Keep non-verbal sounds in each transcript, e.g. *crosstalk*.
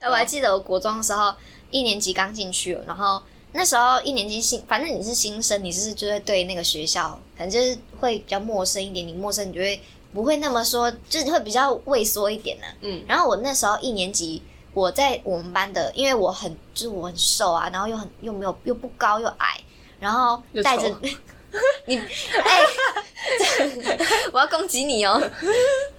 哎，我还记得我国中的时候，一年级刚进去，然后那时候一年级新，反正你是新生，你是就会对那个学校，反正就是会比较陌生一点。你陌生，你就会不会那么说，就是会比较畏缩一点呢。嗯。然后我那时候一年级，我在我们班的，因为我很就是我很瘦啊，然后又很又没有又不高又矮，然后带着 *laughs* 你，哎，*laughs* 我要攻击你哦。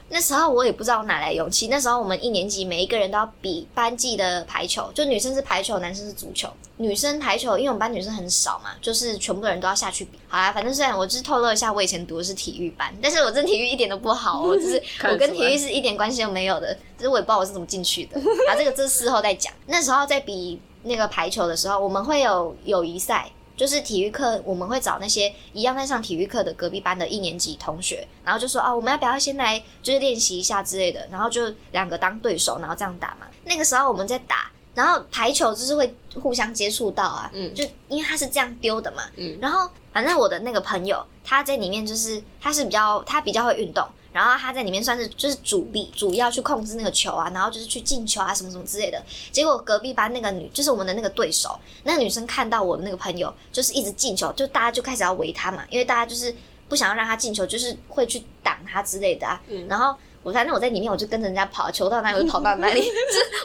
那时候我也不知道哪来勇气。那时候我们一年级每一个人都要比班级的排球，就女生是排球，男生是足球。女生排球，因为我们班女生很少嘛，就是全部的人都要下去比。好啦，反正虽然我就是透露一下，我以前读的是体育班，但是我真体育一点都不好哦，*laughs* 就是我跟体育是一点关系都没有的。就是我也不知道我是怎么进去的。啊，这个这事后再讲。那时候在比那个排球的时候，我们会有友谊赛。就是体育课，我们会找那些一样在上体育课的隔壁班的一年级同学，然后就说啊，我们要不要先来就是练习一下之类的，然后就两个当对手，然后这样打嘛。那个时候我们在打，然后排球就是会互相接触到啊，嗯，就因为他是这样丢的嘛，嗯，然后反正我的那个朋友他在里面就是他是比较他比较会运动。然后他在里面算是就是主力，主要去控制那个球啊，然后就是去进球啊，什么什么之类的。结果隔壁班那个女，就是我们的那个对手，那个女生看到我的那个朋友就是一直进球，就大家就开始要围他嘛，因为大家就是不想要让他进球，就是会去挡他之类的啊。然后。我反正我在里面，我就跟着人家跑，球到哪里我就跑到哪里。*laughs* 就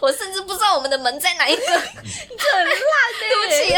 我甚至不知道我们的门在哪一个，很烂，对不起。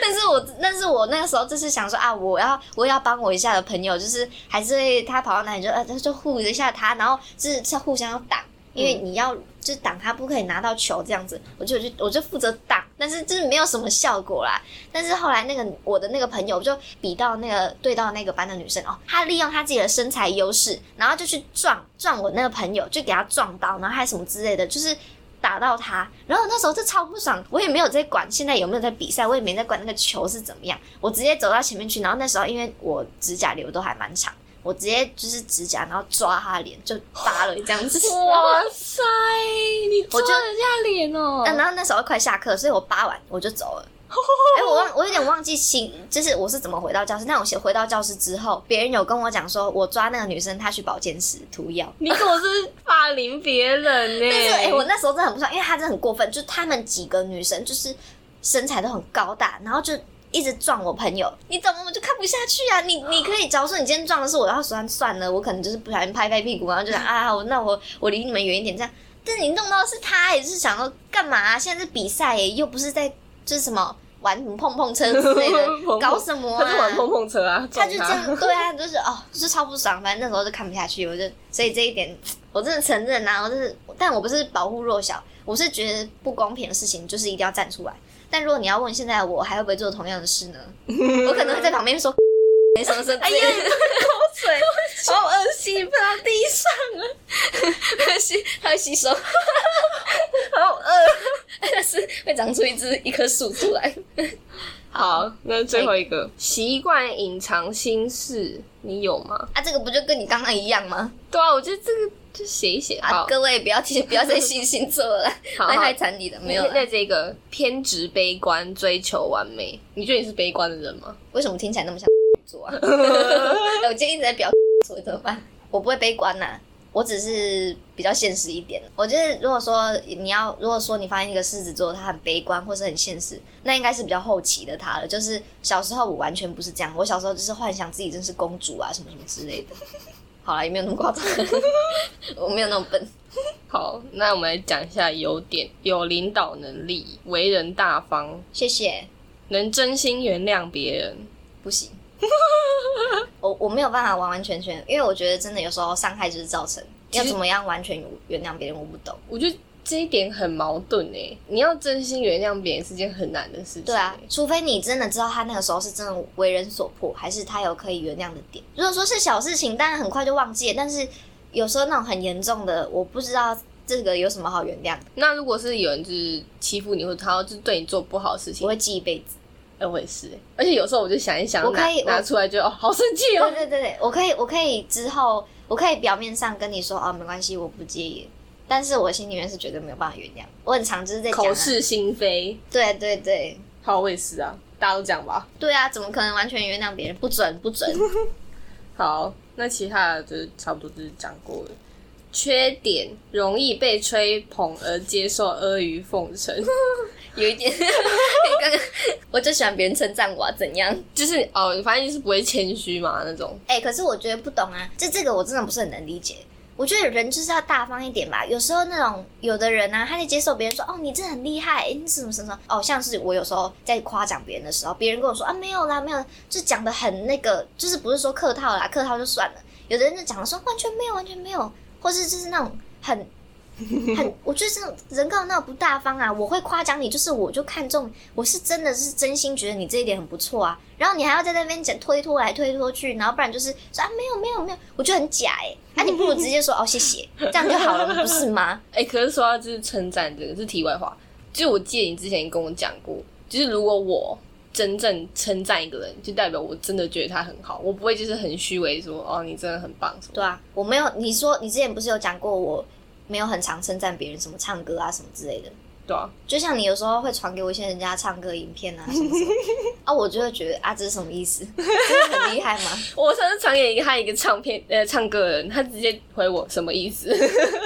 但是我但是我那个时候就是想说啊，我要我要帮我一下的朋友，就是还是会他跑到哪里就呃就护一下他，然后就是是互相要挡。因为你要就挡他不可以拿到球这样子，我就就我就负责挡，但是就是没有什么效果啦。但是后来那个我的那个朋友就比到那个对到那个班的女生哦，她利用她自己的身材优势，然后就去撞撞我那个朋友，就给他撞到，然后还什么之类的，就是打到他。然后那时候就超不爽，我也没有在管现在有没有在比赛，我也没在管那个球是怎么样，我直接走到前面去。然后那时候因为我指甲留都还蛮长。我直接就是指甲，然后抓他的脸，就扒了这样子。*laughs* 哇塞，你抓人家脸哦！然后那时候快下课，所以我扒完我就走了。*laughs* 哎，我忘，我有点忘记清，就是我是怎么回到教室。但我先回到教室之后，别人有跟我讲说，我抓那个女生，她去保健室涂药。你可是霸凌别人呢？*laughs* 但是哎，我那时候真的很不爽，因为她真的很过分，就他们几个女生就是身材都很高大，然后就。一直撞我朋友，你怎么我就看不下去啊？你你可以，假如说你今天撞的是我，然后算算了，我可能就是不小心拍拍屁股，然后就想啊，我那我我离你们远一点这样。但你弄到是他，也是想要干嘛？现在是比赛，又不是在就是什么玩什么碰碰车之类的，*laughs* 搞什么？他是玩碰碰车啊，他就这样，对啊，就是哦，就是超不爽。反正那时候就看不下去，我就所以这一点我真的承认啊，我就是，但我不是保护弱小，我是觉得不公平的事情就是一定要站出来。但如果你要问现在我还会不会做同样的事呢？*laughs* 我可能会在旁边说没什么事。哎呀，*laughs* 口水，好恶心，喷到地上了，吸，它会吸收，*laughs* 好饿，但是会长出一只一棵树出来。好，那最后一个习惯隐藏心事，你有吗？啊，这个不就跟你刚刚一样吗？对啊，我觉得这个。就写一写啊！各位不要提，不要再信星座了，*laughs* 太太惨你了。没有那这个偏执悲观，追求完美。你觉得你是悲观的人吗？为什么听起来那么像座啊？*laughs* *laughs* 我今天一直在表所以怎么办？我不会悲观呐，我只是比较现实一点。我觉得如果说你要，如果说你发现一个狮子座他很悲观或是很现实，那应该是比较后期的他了。就是小时候我完全不是这样，我小时候就是幻想自己真是公主啊，什么什么之类的。好了，也没有那么夸张，*laughs* 我没有那么笨。好，那我们来讲一下优点：有领导能力，为人大方。谢谢。能真心原谅别人，不行。*laughs* 我我没有办法完完全全，因为我觉得真的有时候伤害就是造成。要怎么样完全原谅别人，我不懂。我觉得。这一点很矛盾哎，你要真心原谅别人是件很难的事情。对啊，除非你真的知道他那个时候是真的为人所迫，还是他有可以原谅的点。如果说是小事情，当然很快就忘记了。但是有时候那种很严重的，我不知道这个有什么好原谅。那如果是有人就是欺负你，或者他就是对你做不好的事情，我会记一辈子。哎，我也是。而且有时候我就想一想，我可以拿出来就哦，好生气哦。对对对对，我可以，我可以之后，我可以表面上跟你说哦，没关系，我不介意。但是我心里面是绝对没有办法原谅，我很常就是在口是心非。对对对，好，我也是啊，大家都讲吧。对啊，怎么可能完全原谅别人？不准不准。*laughs* 好，那其他的就是差不多就是讲过了。缺点容易被吹捧而接受阿谀奉承，*laughs* 有一点，刚 *laughs* 刚我就喜欢别人称赞我、啊，怎样？就是哦，反正就是不会谦虚嘛那种。哎、可是我觉得不懂啊，这这个我真的不是很能理解。我觉得人就是要大方一点吧。有时候那种有的人啊，他在接受别人说哦，你真的很厉害，你什么什么什么哦，像是我有时候在夸奖别人的时候，别人跟我说啊没有啦没有，就讲的很那个，就是不是说客套啦，客套就算了。有的人就讲的说完全没有，完全没有，或是就是那种很 *laughs* 很，我觉得这种人干嘛那不大方啊？我会夸奖你，就是我就看中，我是真的是真心觉得你这一点很不错啊。然后你还要在那边讲推脱来推脱去，然后不然就是说啊没有没有没有，我觉得很假哎、那、你不如直接说哦谢谢，这样就好了，不是吗？*laughs* 哎、可是说到就是称赞这个是题外话，就我记得你之前跟我讲过，就是如果我真正称赞一个人，就代表我真的觉得他很好，我不会就是很虚伪说哦你真的很棒什么。对啊，我没有你说你之前不是有讲过我没有很常称赞别人什么唱歌啊什么之类的。对啊，就像你有时候会传给我一些人家唱歌影片啊什么什么 *laughs* 啊，我就会觉得啊，这是什么意思？*laughs* 真的很厉害吗？我上次传给一个他一个唱片呃唱歌的人，他直接回我什么意思？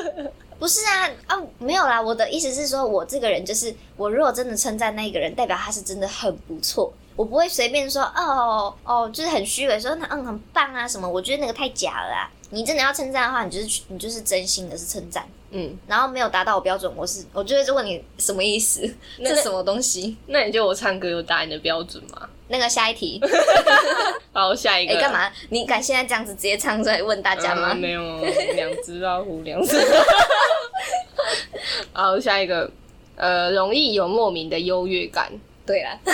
*laughs* 不是啊啊，没有啦，我的意思是说，我这个人就是，我如果真的称赞那个人，代表他是真的很不错，我不会随便说哦哦，就是很虚伪说那嗯很棒啊什么，我觉得那个太假了啦。你真的要称赞的话，你就是你就是真心的是称赞，嗯，然后没有达到我标准，我是我就会问你什么意思，那这什么东西？那你觉得我唱歌有达你的标准吗？那个下一题，*laughs* 好，下一哎、个干？嘛？你敢现在这样子直接唱出来问大家吗？嗯没有，两只老虎，两只。*laughs* 好，下一个，呃，容易有莫名的优越感。对啦，*laughs*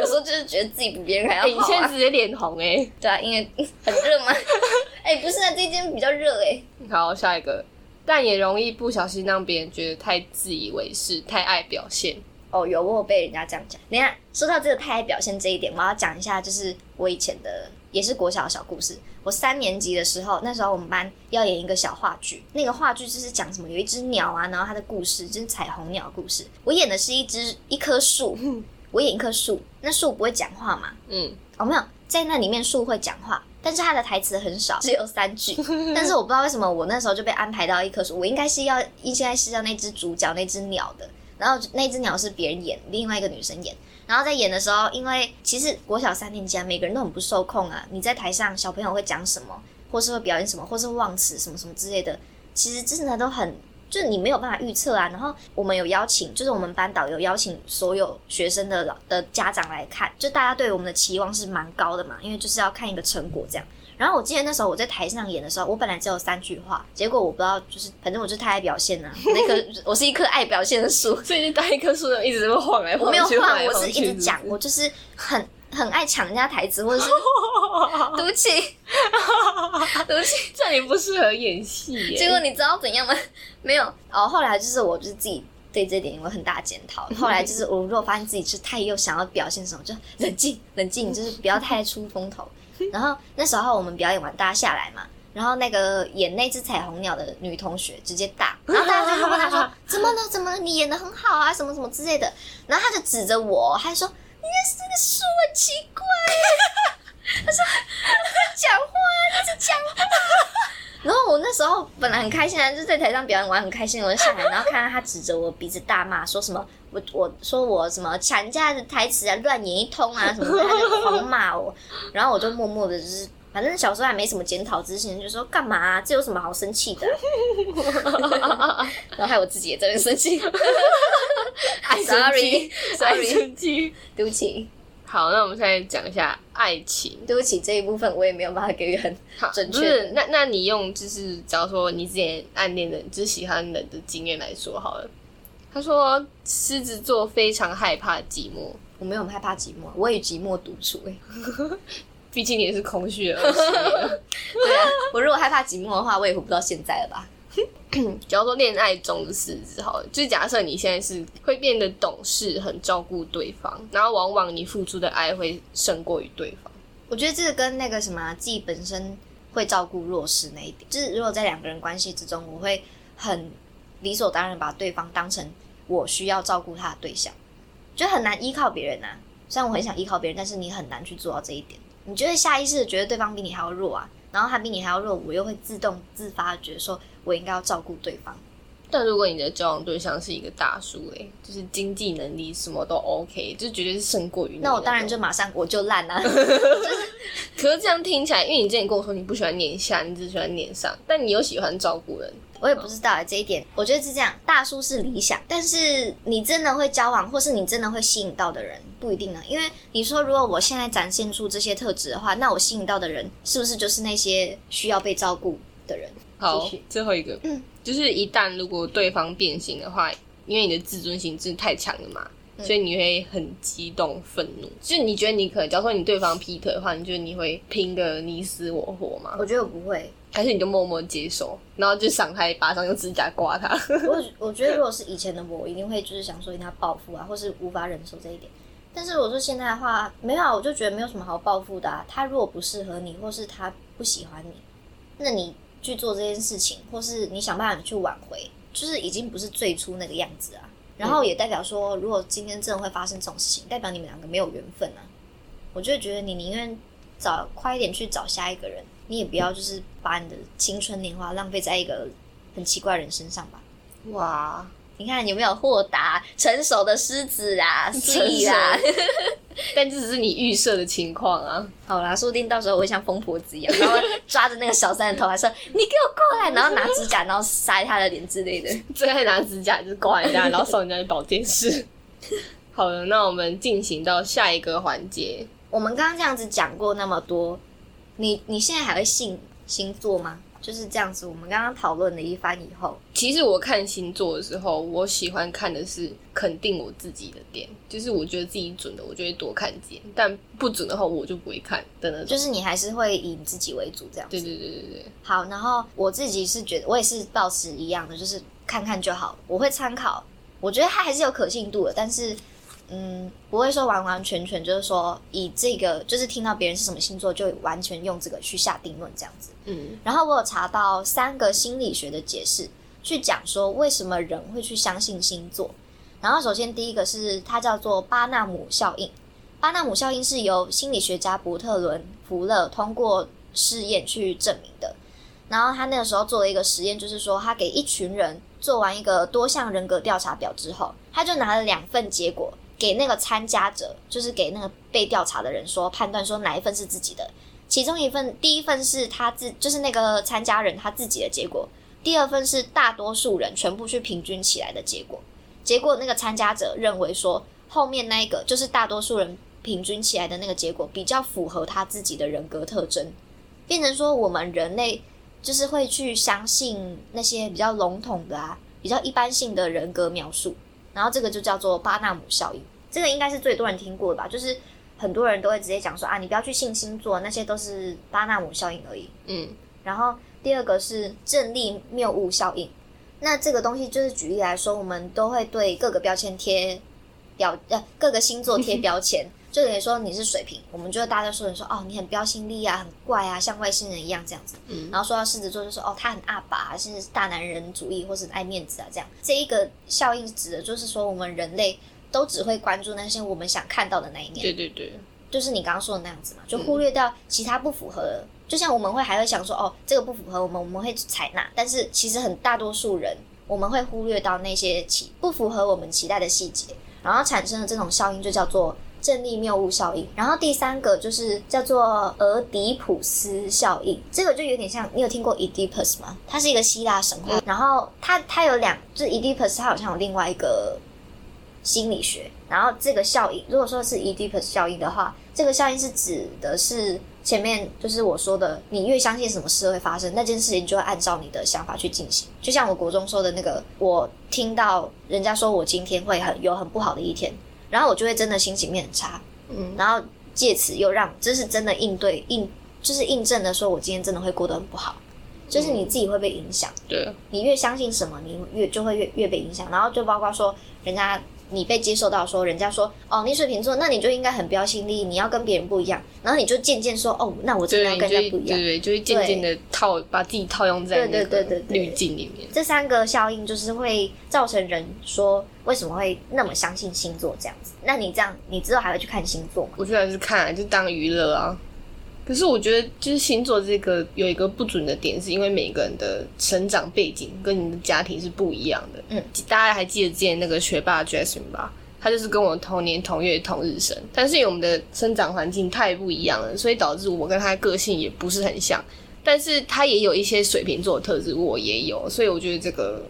有时候就是觉得自己比别人还要好、啊。现在直接脸红哎、对啊，因为 *laughs* 很热嘛？哎、*laughs* 不是啊，这间比较热哎、好，下一个，但也容易不小心让别人觉得太自以为是，太爱表现。哦，有我有被人家这样讲。等一下说到这个太爱表现这一点，我要讲一下，就是我以前的也是国小的小故事。我三年级的时候，那时候我们班要演一个小话剧，那个话剧就是讲什么有一只鸟啊，然后它的故事就是彩虹鸟的故事。我演的是一只一棵树，我演一棵树，那树不会讲话嘛？嗯，哦，没有，在那里面树会讲话，但是它的台词很少，只有三句。*laughs* 但是我不知道为什么我那时候就被安排到一棵树，我应该是要应该是要那只主角那只鸟的，然后那只鸟是别人演，另外一个女生演。然后在演的时候，因为其实国小三年级啊，每个人都很不受控啊。你在台上，小朋友会讲什么，或是会表演什么，或是忘词什么什么之类的，其实真的都很，就你没有办法预测啊。然后我们有邀请，就是我们班导有邀请所有学生的老的家长来看，就大家对我们的期望是蛮高的嘛，因为就是要看一个成果这样。然后我记得那时候我在台上演的时候，我本来只有三句话，结果我不知道，就是反正我就太爱表现了。那棵 *laughs* 我是一棵爱表现的树，所以就当一棵树人一直在晃来晃去，我没有晃我是一直讲，我就是很很爱抢人家台词，或者是 *laughs* 对不起，*laughs* 对不起。这样你不适合演戏耶。结果你知道怎样吗？没有哦，后来就是我就是自己对这点有很大检讨。后来就是我如果发现自己是太又想要表现什么，就冷静冷静，就是不要太出风头。然后那时候我们表演完，大家下来嘛。然后那个演那只彩虹鸟的女同学直接大，*laughs* 然后大家就问她说：“怎么了？怎么了？你演的很好啊，什么什么之类的。”然后她就指着我，她说：“你这这个树很奇怪耶。*laughs* ”她说：“你在讲话，你在讲话。*laughs* ”然后我那时候本来很开心啊，就在台上表演完很开心，我就下来，然后看到他指着我鼻子大骂，说什么我我说我什么抢人家的台词啊，乱演一通啊什么的，他就狂骂我，然后我就默默的就是。反正小时候还没什么检讨之心，就说干嘛、啊？这有什么好生气的啊、*laughs* 然后害我自己也在那生气。爱生气 Sorry，爱生气。*laughs* 对不起，好，那我们现在讲一下爱情。对不起，这一部分我也没有办法给予很，准确不是的。那那你用就是假如说你之前暗恋的，就是喜欢人的经验来说好了。他说狮子座非常害怕寂寞，我没有很害怕寂寞，我与寂寞独处、欸。*laughs* 毕竟你也是空虚的二十年了。*laughs* 对啊，我如果害怕寂寞的话，我也活不到现在了吧？假如说恋爱中的狮子好了，就是假设你现在是会变得懂事，很照顾对方，然后往往你付出的爱会胜过于对方。我觉得这个跟那个什么啊自己本身会照顾弱势那一点，就是如果在两个人关系之中，我会很理所当然把对方当成我需要照顾他的对象，就很难依靠别人啊。虽然我很想依靠别人，但是你很难去做到这一点。你就会下意识的觉得对方比你还要弱啊，然后他比你还要弱，我又会自动自发地觉得说我应该要照顾对方。但如果你的交往对象是一个大叔嘞，就是经济能力什么都 OK，就绝对是胜过于你。那我当然就马上我就烂啊！*laughs* 可是这样听起来，因为你之前跟我说你不喜欢黏下，你只喜欢黏上，但你又喜欢照顾人。我也不知道哎，这一点我觉得是这样。大叔是理想，但是你真的会交往，或是你真的会吸引到的人，不一定呢。因为你说，如果我现在展现出这些特质的话，那我吸引到的人是不是就是那些需要被照顾的人？好，最后一个，嗯，就是一旦如果对方变形的话，因为你的自尊心真的太强了嘛，所以你会很激动、愤怒。就是你觉得你可能，假如说你对方劈腿的话，你觉得你会拼个你死我活吗？我觉得我不会。还是你就默默接受，然后就赏他一巴掌，用指甲刮他。*laughs* 我我觉得如果是以前的我，我一定会就是想说一定要报复啊，或是无法忍受这一点。但是我说现在的话，没有，我就觉得没有什么好报复的。啊。他如果不适合你，或是他不喜欢你，那你去做这件事情，或是你想办法去挽回，就是已经不是最初那个样子啊。然后也代表说，如果今天真的会发生这种事情，代表你们两个没有缘分啊。我就觉得你宁愿找快一点去找下一个人。你也不要就是把你的青春年华浪费在一个很奇怪人身上吧。哇，你看有没有豁达成熟的狮子啊？*laughs* 是啊，*laughs* 但这只是你预设的情况啊。好啦，说不定到时候我会像疯婆子一样，然后抓着那个小三的头，还说你给我过来，然后拿指甲，然后塞他的脸之类的。*laughs* 最爱拿指甲就是刮人家，然后送人家去保健室。好了，那我们进行到下一个环节。我们刚刚这样子讲过那么多。你你现在还会信星座吗？就是这样子。我们刚刚讨论了一番以后，其实我看星座的时候，我喜欢看的是肯定我自己的点，就是我觉得自己准的，我就会多看几眼；但不准的话，我就不会看的那种。就是你还是会以你自己为主，这样。对对对对对。好，然后我自己是觉得，我也是保持一样的，就是看看就好。我会参考，我觉得它还是有可信度的，但是。嗯，不会说完完全全就是说以这个，就是听到别人是什么星座就完全用这个去下定论这样子。嗯，然后我有查到三个心理学的解释，去讲说为什么人会去相信星座。然后首先第一个是它叫做巴纳姆效应，巴纳姆效应是由心理学家伯特伦福勒通过试验去证明的。然后他那个时候做了一个实验，就是说他给一群人做完一个多项人格调查表之后，他就拿了两份结果。给那个参加者，就是给那个被调查的人说，判断说哪一份是自己的。其中一份，第一份是他自，就是那个参加人他自己的结果；第二份是大多数人全部去平均起来的结果。结果那个参加者认为说，后面那一个就是大多数人平均起来的那个结果比较符合他自己的人格特征，变成说我们人类就是会去相信那些比较笼统的啊，比较一般性的人格描述，然后这个就叫做巴纳姆效应。这个应该是最多人听过的吧？就是很多人都会直接讲说啊，你不要去信星座，那些都是巴纳姆效应而已。嗯，然后第二个是正力谬误效应。那这个东西就是举例来说，我们都会对各个标签贴标呃各个星座贴标签，*laughs* 就等于说你是水瓶，我们就大家说你说哦你很标新立啊，很怪啊，像外星人一样这样子。嗯，然后说到狮子座就说哦他很阿爸，还是大男人主义或是爱面子啊这样。这一个效应指的就是说我们人类。都只会关注那些我们想看到的那一面。对对对，就是你刚刚说的那样子嘛，就忽略掉其他不符合的。就像我们会还会想说，哦，这个不符合我们，我们会采纳。但是其实很大多数人，我们会忽略到那些期不符合我们期待的细节，然后产生的这种效应就叫做正力谬误效应。然后第三个就是叫做俄狄浦斯效应，这个就有点像你有听过 Oedipus 吗？它是一个希腊神话，然后它它有两，就是 Oedipus 它好像有另外一个。心理学，然后这个效应，如果说是 Oedipus 效应的话，这个效应是指的是前面就是我说的，你越相信什么事会发生，那件事情就会按照你的想法去进行。就像我国中说的那个，我听到人家说我今天会很有很不好的一天，然后我就会真的心情变很差，嗯，然后借此又让这是真的应对应，就是印证的说我今天真的会过得很不好，就是你自己会被影响，对，你越相信什么，你越就会越越被影响，然后就包括说人家。你被接受到说，人家说哦，你水瓶座，那你就应该很标新立异，你要跟别人不一样。然后你就渐渐说哦，那我真的要跟人家不一样。对对，就会渐渐的套把自己套用在那个滤镜里面。这三个效应就是会造成人说为什么会那么相信星座这样子。那你这样，你之后还会去看星座吗？我现在是看，就当娱乐啊。可是我觉得，就是星座这个有一个不准的点，是因为每个人的成长背景跟你的家庭是不一样的。嗯，大家还记得之前那个学霸 Jasmine 吧？他就是跟我同年同月同日生，但是因为我们的生长环境太不一样了，所以导致我跟他个性也不是很像。但是他也有一些水瓶座的特质，我也有，所以我觉得这个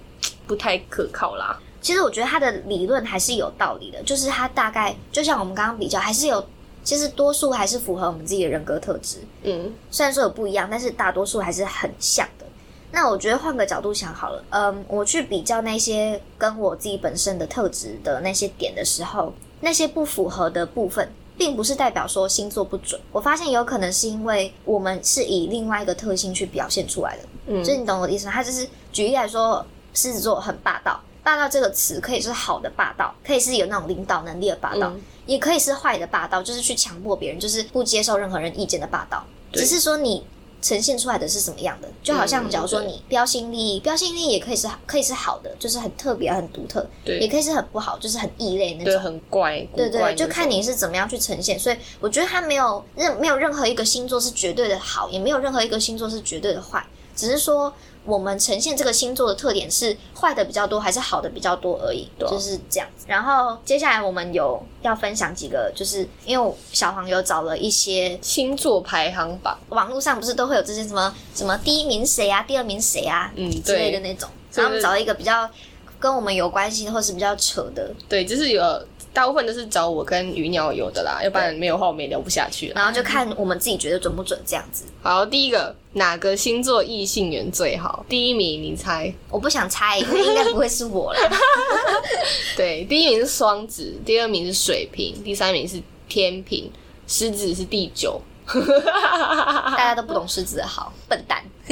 不太可靠啦。其实我觉得他的理论还是有道理的，就是他大概就像我们刚刚比较，还是有，其实多数还是符合我们自己的人格特质。嗯，虽然说有不一样，但是大多数还是很像的。那我觉得换个角度想好了，嗯，我去比较那些跟我自己本身的特质的那些点的时候，那些不符合的部分，并不是代表说星座不准。我发现有可能是因为我们是以另外一个特性去表现出来的。嗯就是你懂我的意思吗？他就是举例来说，狮子座很霸道，霸道这个词可以是好的霸道，可以是有那种领导能力的霸道，嗯也可以是坏的霸道，就是去强迫别人，就是不接受任何人意见的霸道。只是说你呈现出来的是什么样的，就好像嗯假如说你标新立异，标新立异也可以是可以是好的，就是很特别、很独特，也可以是很不好，就是很异类那对，种。很怪，对对，就看你是怎么样去呈现。所以我觉得他没有任没有任何一个星座是绝对的好，也没有任何一个星座是绝对的坏，只是说我们呈现这个星座的特点是坏的比较多，还是好的比较多而已，就是这样子。然后接下来我们有要分享几个，就是因为小黄有找了一些星座排行榜。网络上不是都会有这些什么什么第一名谁啊，第二名谁啊，嗯之类的那种，然后我们找了一个比较跟我们有关系，或是比较扯的，对，就是有大部分都是找我跟鱼鸟有的啦，要不然没有的话我们也聊不下去了。然后就看我们自己觉得准不准这样子。好，第一个哪个星座异性缘最好？第一名你猜？我不想猜，因为应该不会是我啦。*laughs* 对，第一名是双子，第二名是水瓶，第三名是天平，狮子是第九。*laughs* 大家都不懂狮子的好，笨蛋，*laughs*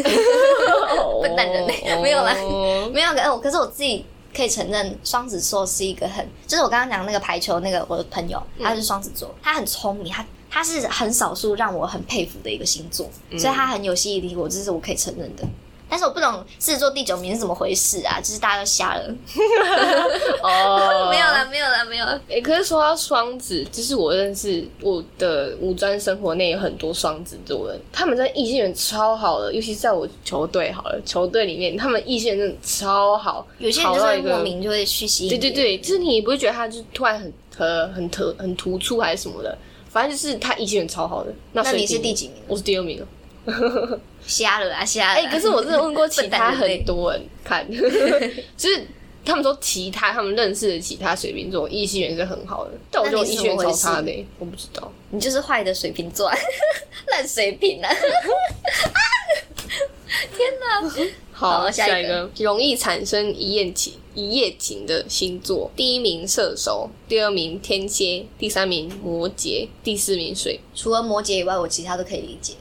笨蛋人类没有啦哦没有。可可是我自己可以承认，双子座是一个很，就是我刚刚讲那个排球那个我的朋友，他是双子座，他很聪明，他他是很少数让我很佩服的一个星座，所以他很有吸引力，我这是我可以承认的。但是我不懂狮子座第九名是怎么回事啊？就是大家都瞎了，*laughs* 哦没有啦，没有啦，没有啦。诶、可是说到双子，就是我认识我的五专生活内有很多双子座的，他们在异性缘超好的，尤其是在我球队好了，球队里面他们异性缘真的超好，有些人就是莫名就会去吸引，对对，对，就是你也不会觉得他就是突然很很很突很突出还是什么的，反正就是他异性缘超好的。那那你是第几名？我是第二名了。瞎了啊，瞎。哎、可是我真的问过其他很多人看，*laughs* 就是他们说其他他们认识的其他水瓶座异性缘是很好的，但我觉得我异性缘超差的、欸我不知道。你就是坏的水瓶座，*laughs* 烂水瓶啊！*laughs* 天哪！好，下一个下一个容易产生一夜情一夜情的星座，第一名射手，第二名天蝎，第三名摩羯，第四名水。除了摩羯以外，我其他都可以理解。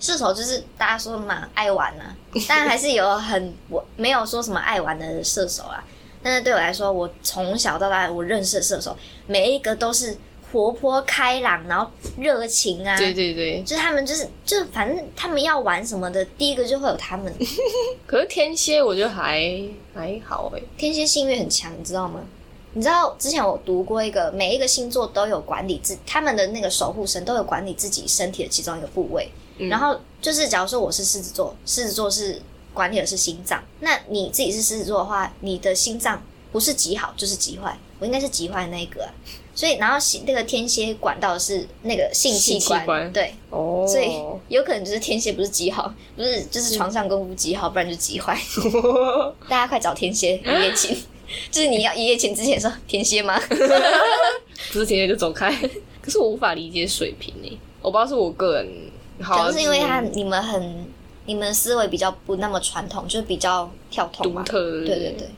射手就是大家说的嘛，爱玩啊，*laughs* 但还是有很我没有说什么爱玩的射手啊。但是对我来说，我从小到大我认识的射手，每一个都是活泼开朗，然后热情啊，对对对，就是他们就是就反正他们要玩什么的，第一个就会有他们。*laughs* 可是天蝎我觉得还还好哎、天蝎性欲很强，你知道吗？你知道之前我读过一个，每一个星座都有管理自他们的那个守护神都有管理自己身体的其中一个部位。然后就是假如说我是狮子座，狮子座是管理的是心脏，那你自己是狮子座的话，你的心脏不是极好就是极坏，我应该是极坏的那一个、啊。*laughs* 所以然后那个天蝎管到的是那个性器官对，哦，所以有可能就是天蝎不是极好，不是就是床上功夫极好，不然就极坏。*laughs* 大家快找天蝎一夜情，*laughs* 就是你要一夜情之前说天蝎吗？不是天蝎就走开。可是我无法理解水瓶诶、我不知道是我个人，好可能是因为他你们很你们思维比较不那么传统，就是比较跳脱嘛。独特，对对对，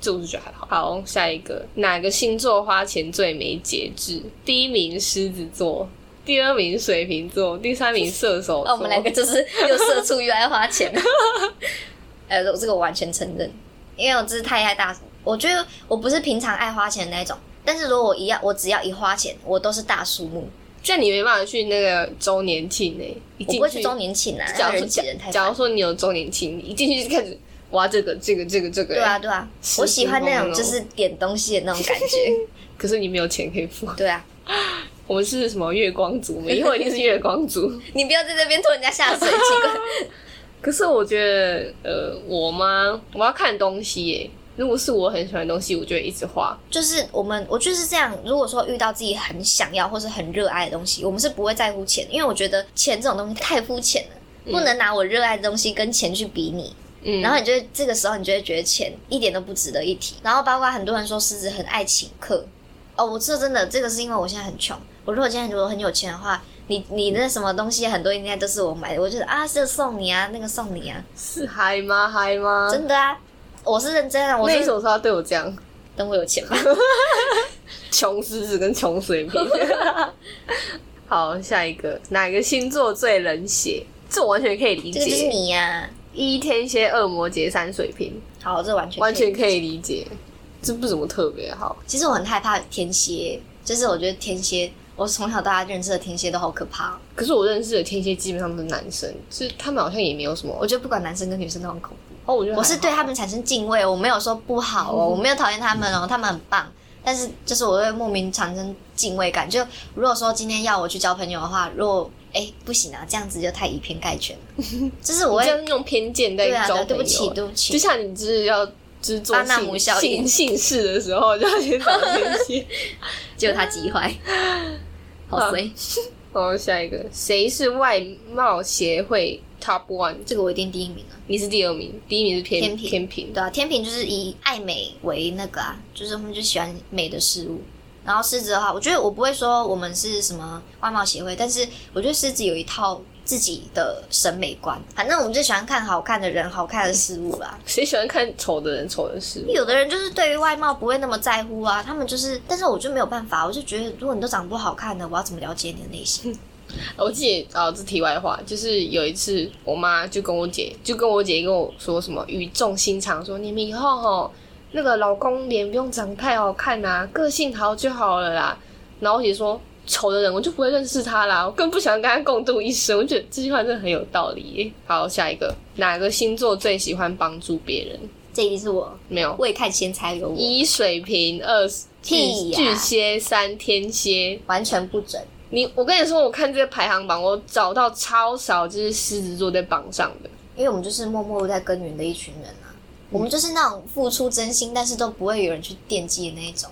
这我是觉得还好。好，下一个哪个星座花钱最没节制？第一名狮子座，第二名水瓶座，第三名射手座。那我们两个就是又社畜又爱花钱。*laughs* 呃，这个我完全承认，因为我真是太爱大，我觉得我不是平常爱花钱的那种，但是如果我一样，我只要一花钱，我都是大数目，这样你没办法去那个周年庆诶、一进去我不会去周年庆啊，假如说人挤人太假。如说你有周年庆，你一进去就开始挖这个这个这个这个、对啊，对啊，我喜欢那种种就是点东西的那种感觉。*laughs* 可是你没有钱可以付。对啊，我们是什么月光族？我们以后一定是月光族。*laughs* 你不要在这边拖人家下水，奇怪。*laughs* 可是我觉得，呃，我吗？我要看东西耶。如果是我很喜欢的东西，我就会一直画。就是我们，我就是这样。如果说遇到自己很想要或是很热爱的东西，我们是不会在乎钱，因为我觉得钱这种东西太肤浅了，不能拿我热爱的东西跟钱去比拟。嗯，然后你就会这个时候，你就会觉得钱一点都不值得一提。然后包括很多人说狮子很爱请客，哦，我说真的这个是因为我现在很穷。我如果今天如果很有钱的话，你你那什么东西很多应该都是我买的。我觉得啊，这个送你啊，那个送你啊，是嗨吗？嗨吗？真的啊，我是认真的。我是那时候他对我这样，等我有钱吧。*laughs* 穷狮子跟穷水瓶。*laughs* 好，下一个哪个星座最冷血？这我完全可以理这个就是解。你呀、一天蝎、恶魔节、三水瓶，好，这完全完全可以。理解。这不怎么特别好。其实我很害怕天蝎，就是我觉得天蝎，我从小到大认识的天蝎都好可怕哦、可是我认识的天蝎基本上都是男生，就是他们好像也没有什么。我觉得不管男生跟女生都很恐怖。哦，我觉得我是对他们产生敬畏，我没有说不好哦，我没有讨厌他们哦，他们很棒。但是就是我会莫名产生敬畏感。就如果说今天要我去交朋友的话，如果哎不行啊，这样子就太以偏概全了。*laughs* 就是我会你这样用偏见在对啊。对不起，对不起就，像你就是要就是做巴纳姆效应姓姓姓氏的时候，就要先找天蝎。结果他急坏，*laughs* 好衰。*laughs* 好，下一个，谁是外貌协会 Top One？这个我一定第一名啊。你是第二名，第一名是偏天平天平。对啊，天平就是以爱美为那个啊，就是他们就喜欢美的事物。然后狮子的话，我觉得我不会说我们是什么外貌协会，但是我觉得狮子有一套自己的审美观。反正我们就喜欢看好看的人、好看的事物啦。*laughs* 谁喜欢看丑的人、丑的事物？有的人就是对于外貌不会那么在乎啊，他们就是，但是我就没有办法，我就觉得如果你都长不好看的，我要怎么了解你的内心？*laughs* 我记得哦，这题外话，就是有一次我妈就跟我姐，就跟我姐跟我说什么语重心长说，你们以后吼那个老公脸不用长太好看呐、个性好就好了啦。然后我姐说，丑的人我就不会认识他啦，我更不想跟他共度一生。我觉得这句话真的很有道理耶。好，下一个，哪个星座最喜欢帮助别人？这一定是我没有，未看先猜有我，一水瓶，二巨屁呀巨蟹，三天蝎。完全不准。你，我跟你说，我看这个排行榜，我找到超少就是狮子座在榜上的。因为我们就是默默在耕耘的一群人啊，我们就是那种付出真心，但是都不会有人去惦记的那一种。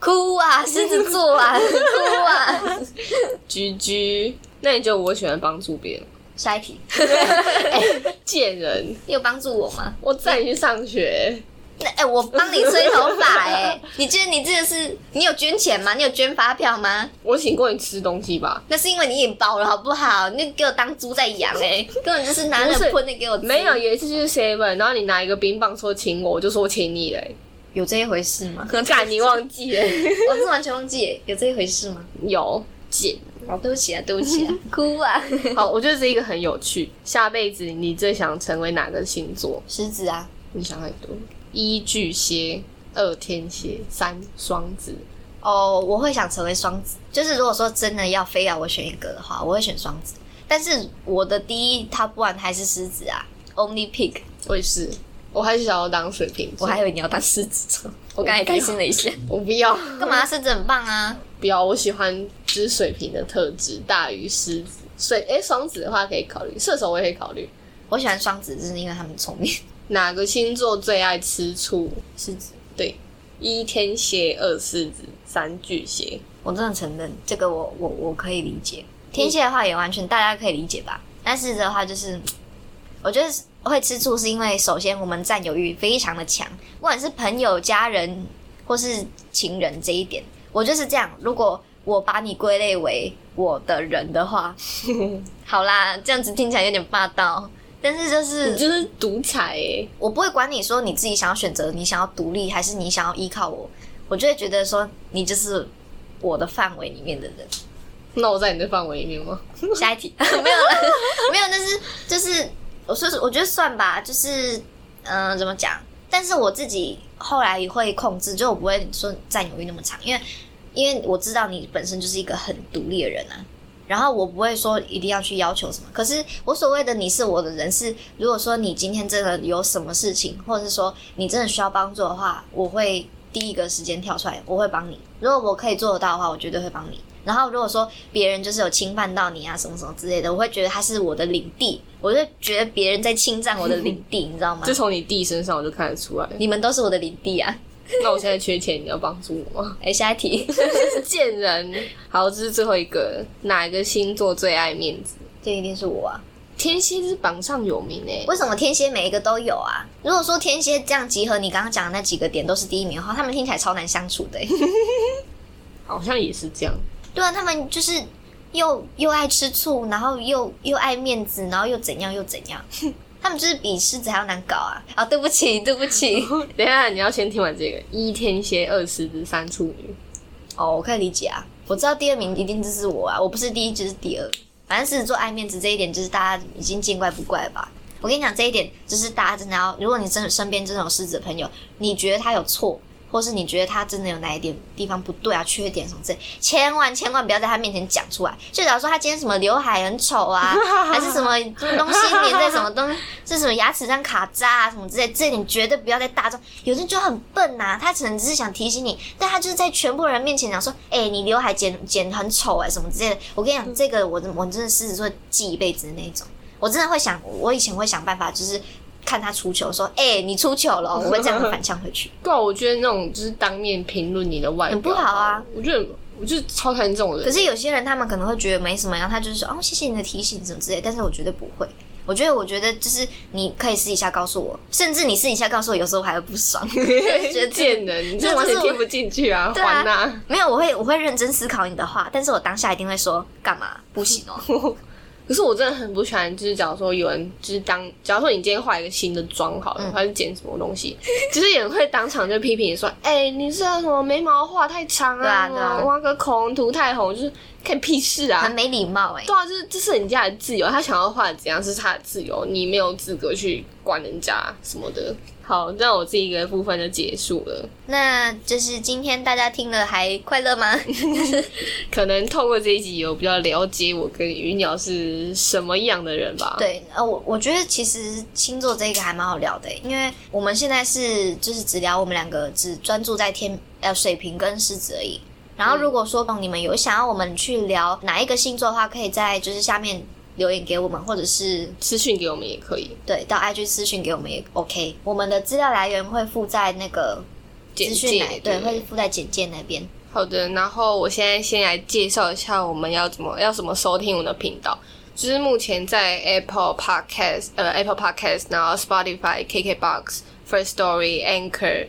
哭啊，*laughs* 狮子座啊，哭啊！*laughs* 居居，那你觉得我喜欢帮助别人？下一题，*laughs* 贱人，你有帮助我吗？我载你去上学，那哎、我帮你吹头发哎、你觉得你这个是你有捐钱吗？你有捐发票吗？我请过你吃东西吧？那是因为你也包了好不好？你给我当猪在养哎、根本就是拿那不是个喷的给我吃。没有，有一次就是 seven，然后你拿一个冰棒说请我，我就说我请你嘞。有这一回事吗？干，你忘记了？*laughs* 我是完全忘记耶有这一回事吗？有姐。哦，对不起啊，对不起啊，哭啊！好，我觉得这一个很有趣。下辈子你最想成为哪个星座？狮子啊，你想太多。一巨蟹，二天蝎，三双子。哦，我会想成为双子。就是如果说真的要非要我选一个的话，我会选双子。但是我的第一 top one 还是狮子啊，only pick。我也是，我还是想要当水瓶座。我还以为你要当狮子座，我刚才开心了一下。我不要，干嘛？狮子很棒啊！不要，我喜欢就是水瓶的特质大于狮子。水诶，双子的话可以考虑，射手我也可以考虑。我喜欢双子，就是因为他们聪明。哪个星座最爱吃醋？狮子，对，一天蝎，二狮子，三巨蟹。我真的承认这个我，我我可以理解。天蝎的话也完全大家可以理解吧？但是的话就是，我觉得会吃醋是因为首先我们占有欲非常的强，不管是朋友、家人或是情人这一点，我就是这样。如果我把你归类为我的人的话，*laughs* 好啦，这样子听起来有点霸道，但是就是你就是独裁诶、我不会管你说你自己想要选择，你想要独立还是你想要依靠我，我就会觉得说你就是我的范围里面的人。那我在你的范围里面吗？*laughs* 下一题 *laughs* 没有了，没有，但是就是我说是我觉得算吧，就是嗯、怎么讲？但是我自己后来也会控制，就我不会说占有欲那么长，因为因为我知道你本身就是一个很独立的人啊。然后我不会说一定要去要求什么，可是我所谓的你是我的人是，如果说你今天真的有什么事情，或者是说你真的需要帮助的话，我会第一个时间跳出来，我会帮你。如果我可以做得到的话，我绝对会帮你。然后如果说别人就是有侵犯到你啊什么什么之类的，我会觉得他是我的领地，我就觉得别人在侵占我的领地，*laughs* 你知道吗就？从你弟身上我就看得出来。你们都是我的领地啊！那我现在缺钱，你要帮助我吗？*laughs* 哎，下一题，*laughs* 贱人。好，这是最后一个，哪一个星座最爱面子？这一定是我啊！天蝎是榜上有名诶。为什么天蝎每一个都有啊？如果说天蝎这样集合你刚刚讲的那几个点都是第一名的话，他们听起来超难相处的欸。好像也是这样。对啊，他们就是又又爱吃醋，然后又又爱面子，然后又怎样又怎样，*laughs* 他们就是比狮子还要难搞啊！啊，对不起，对不起。*laughs* 等一下，你要先听完这个：一天蝎，二狮子，三处女。哦，我可以理解啊，我知道第二名一定就是我啊，我不是第一就是第二。反正狮子座爱面子这一点，就是大家已经见怪不怪了吧。我跟你讲，这一点就是大家真的要，如果你真的身边真的有狮子的朋友，你觉得他有错，或是你觉得他真的有哪一点地方不对啊、缺点什么之类，千万千万不要在他面前讲出来。就假如说他今天什么刘海很丑啊，*laughs* 还是什么东西粘在什么东西，是什么牙齿上卡渣啊什么之类，这一点绝对不要在大众。有人就很笨呐、他可能只是想提醒你，但他就是在全部人面前讲说，哎、你刘海剪剪很丑哎、什么之类的。我跟你讲，这个我我真的狮子座记一辈子的那一种。我真的会想，我以前会想办法，就是看他出糗，说：“哎、你出糗了哦。” *laughs* 我会这样反呛回去。对啊，我觉得那种就是当面评论你的外表很不好啊。我觉得我就是超讨厌这种人。可是有些人他们可能会觉得没什么，然后他就是说：“哦，谢谢你的提醒，什么之类。”但是我绝对不会。我觉得，我觉得就是你可以私底下告诉我，甚至你私底下告诉我，有时候我还会不爽，*laughs* 觉得贱人，你这完全听不进去啊！对啊没有，我会我会认真思考你的话，但是我当下一定会说干嘛不行哦。*laughs* 可是我真的很不喜欢，就是假如说有人就是当，假如说你今天化一个新的妆好了，嗯他是剪什么东西，其 *laughs* 实有人会当场就批评你说，哎、你这什么眉毛画太长对啊对啊挖个口红涂太红，就是看屁事啊很！没礼貌哎、对啊，就是这是人家的自由，他想要画怎样是他的自由，你没有资格去管人家什么的。好，那我这一个部分就结束了。那就是今天大家听了还快乐吗？*laughs* 可能透过这一集有比较了解我跟鱼鸟是什么样的人吧。对，呃，我我觉得其实星座这个还蛮好聊的，因为我们现在是就是只聊我们两个只专注在天呃水瓶跟狮子而已。然后如果说你们有想要我们去聊哪一个星座的话，可以在就是下面留言给我们，或者是私讯给我们也可以。对到 IG 私讯给我们也 OK。我们的资料来源会附在那个简资讯栏介，对，会附在简介那边。好的，然后我现在先来介绍一下我们要怎么要怎么收听我们的频道。就是目前在 Apple Podcast、呃 Apple Podcast，然后 Spotify、KKBox、First Story、Anchor，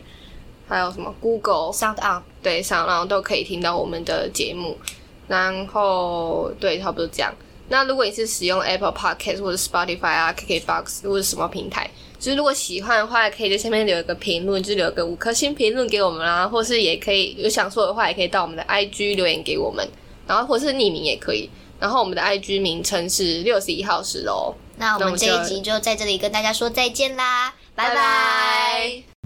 还有什么 Google Sound on，对上，然后都可以听到我们的节目。然后对，差不多这样。那如果你是使用 Apple Podcast 或者 Spotify 啊、KKBox 或者什么平台，就是如果喜欢的话，可以在下面留一个评论，就留个五颗星评论给我们啦，或是也可以有想说的话，也可以到我们的 IG 留言给我们，然后或是匿名也可以。然后我们的 IG 名称是六十一号十楼。那我们这一集就在这里跟大家说再见啦，拜拜拜拜